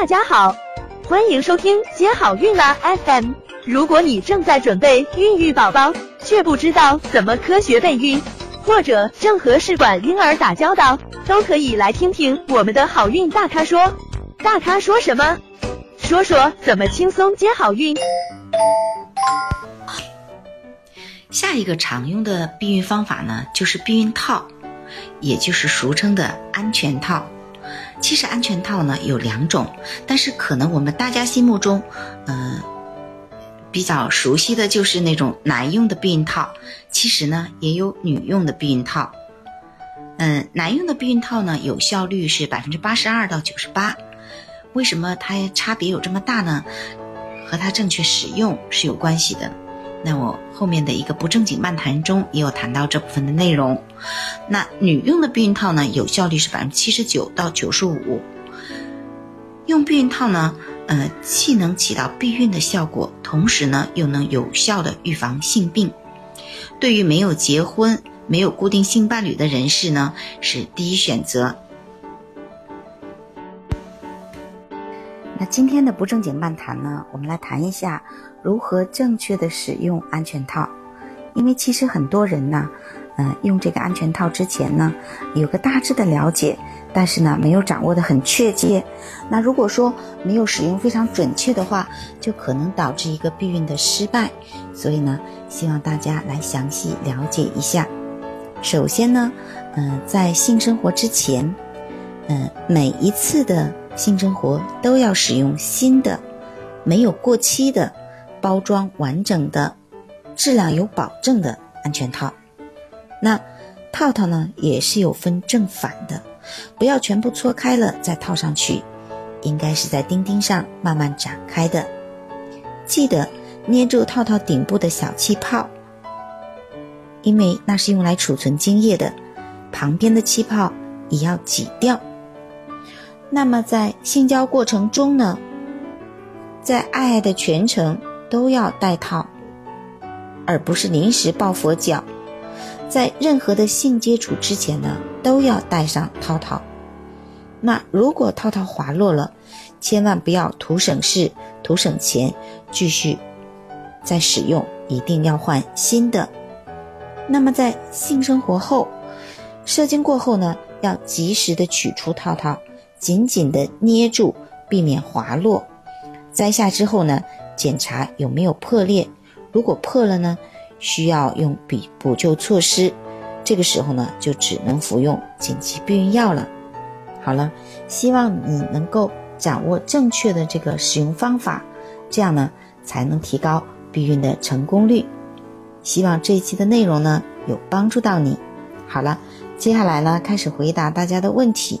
大家好，欢迎收听接好运啦 FM。如果你正在准备孕育宝宝，却不知道怎么科学备孕，或者正和试管婴儿打交道，都可以来听听我们的好运大咖说。大咖说什么？说说怎么轻松接好运。下一个常用的避孕方法呢，就是避孕套，也就是俗称的安全套。其实安全套呢有两种，但是可能我们大家心目中，嗯，比较熟悉的就是那种男用的避孕套。其实呢也有女用的避孕套。嗯，男用的避孕套呢有效率是百分之八十二到九十八。为什么它差别有这么大呢？和它正确使用是有关系的。那我后面的一个不正经漫谈中也有谈到这部分的内容。那女用的避孕套呢，有效率是百分之七十九到九十五。用避孕套呢，呃，既能起到避孕的效果，同时呢，又能有效的预防性病。对于没有结婚、没有固定性伴侣的人士呢，是第一选择。那今天的不正经漫谈呢，我们来谈一下如何正确的使用安全套。因为其实很多人呢，嗯，用这个安全套之前呢，有个大致的了解，但是呢，没有掌握的很确切。那如果说没有使用非常准确的话，就可能导致一个避孕的失败。所以呢，希望大家来详细了解一下。首先呢，嗯，在性生活之前，嗯，每一次的。性生活都要使用新的、没有过期的、包装完整的、质量有保证的安全套。那套套呢也是有分正反的，不要全部搓开了再套上去，应该是在钉钉上慢慢展开的。记得捏住套套顶部的小气泡，因为那是用来储存精液的，旁边的气泡也要挤掉。那么在性交过程中呢，在爱爱的全程都要戴套，而不是临时抱佛脚。在任何的性接触之前呢，都要戴上套套。那如果套套滑落了，千万不要图省事、图省钱，继续再使用，一定要换新的。那么在性生活后，射精过后呢，要及时的取出套套。紧紧地捏住，避免滑落。摘下之后呢，检查有没有破裂。如果破了呢，需要用补补救措施。这个时候呢，就只能服用紧急避孕药了。好了，希望你能够掌握正确的这个使用方法，这样呢，才能提高避孕的成功率。希望这一期的内容呢，有帮助到你。好了，接下来呢，开始回答大家的问题。